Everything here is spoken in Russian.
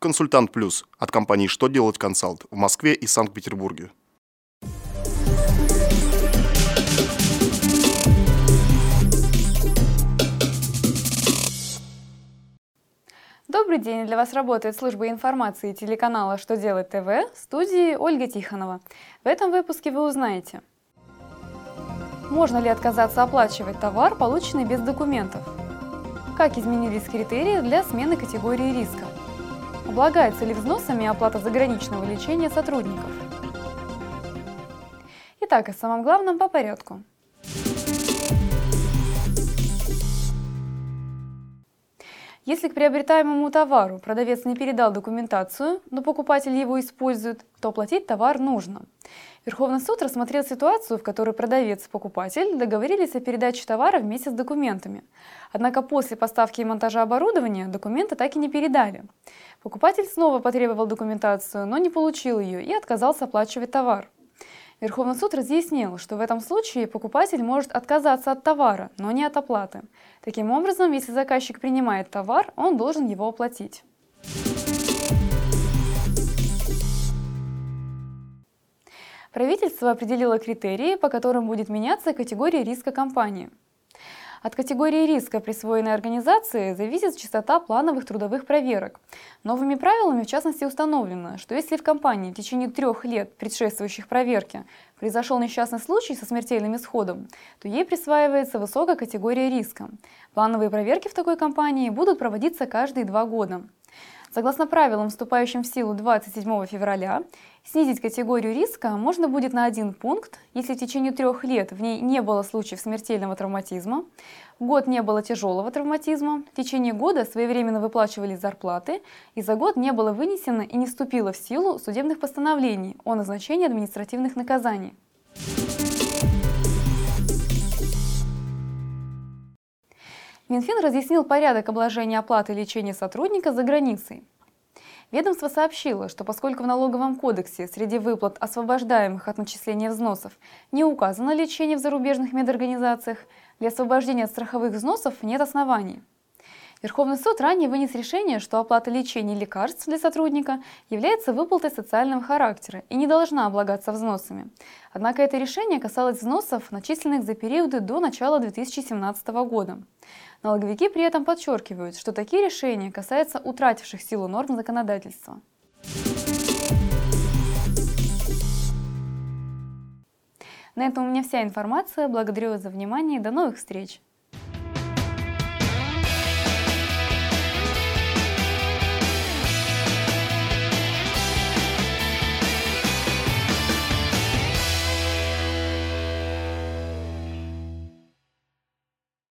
Консультант Плюс от компании «Что делать консалт» в Москве и Санкт-Петербурге. Добрый день! Для вас работает служба информации телеканала «Что делать ТВ» в студии Ольга Тихонова. В этом выпуске вы узнаете Можно ли отказаться оплачивать товар, полученный без документов? Как изменились критерии для смены категории риска? Облагается ли взносами оплата заграничного лечения сотрудников? Итак, о самом главном по порядку. Если к приобретаемому товару продавец не передал документацию, но покупатель его использует, то оплатить товар нужно. Верховный суд рассмотрел ситуацию, в которой продавец и покупатель договорились о передаче товара вместе с документами. Однако после поставки и монтажа оборудования документы так и не передали. Покупатель снова потребовал документацию, но не получил ее и отказался оплачивать товар. Верховный суд разъяснил, что в этом случае покупатель может отказаться от товара, но не от оплаты. Таким образом, если заказчик принимает товар, он должен его оплатить. Правительство определило критерии, по которым будет меняться категория риска компании. От категории риска присвоенной организации зависит частота плановых трудовых проверок. Новыми правилами в частности установлено, что если в компании в течение трех лет, предшествующих проверке, произошел несчастный случай со смертельным исходом, то ей присваивается высокая категория риска. Плановые проверки в такой компании будут проводиться каждые два года. Согласно правилам, вступающим в силу 27 февраля, снизить категорию риска можно будет на один пункт, если в течение трех лет в ней не было случаев смертельного травматизма, год не было тяжелого травматизма, в течение года своевременно выплачивались зарплаты и за год не было вынесено и не вступило в силу судебных постановлений о назначении административных наказаний. Минфин разъяснил порядок обложения оплаты лечения сотрудника за границей. Ведомство сообщило, что поскольку в налоговом кодексе среди выплат, освобождаемых от начисления взносов, не указано лечение в зарубежных медорганизациях, для освобождения от страховых взносов нет оснований. Верховный суд ранее вынес решение, что оплата лечения и лекарств для сотрудника является выплатой социального характера и не должна облагаться взносами. Однако это решение касалось взносов, начисленных за периоды до начала 2017 года. Налоговики при этом подчеркивают, что такие решения касаются утративших силу норм законодательства. На этом у меня вся информация. Благодарю вас за внимание до новых встреч!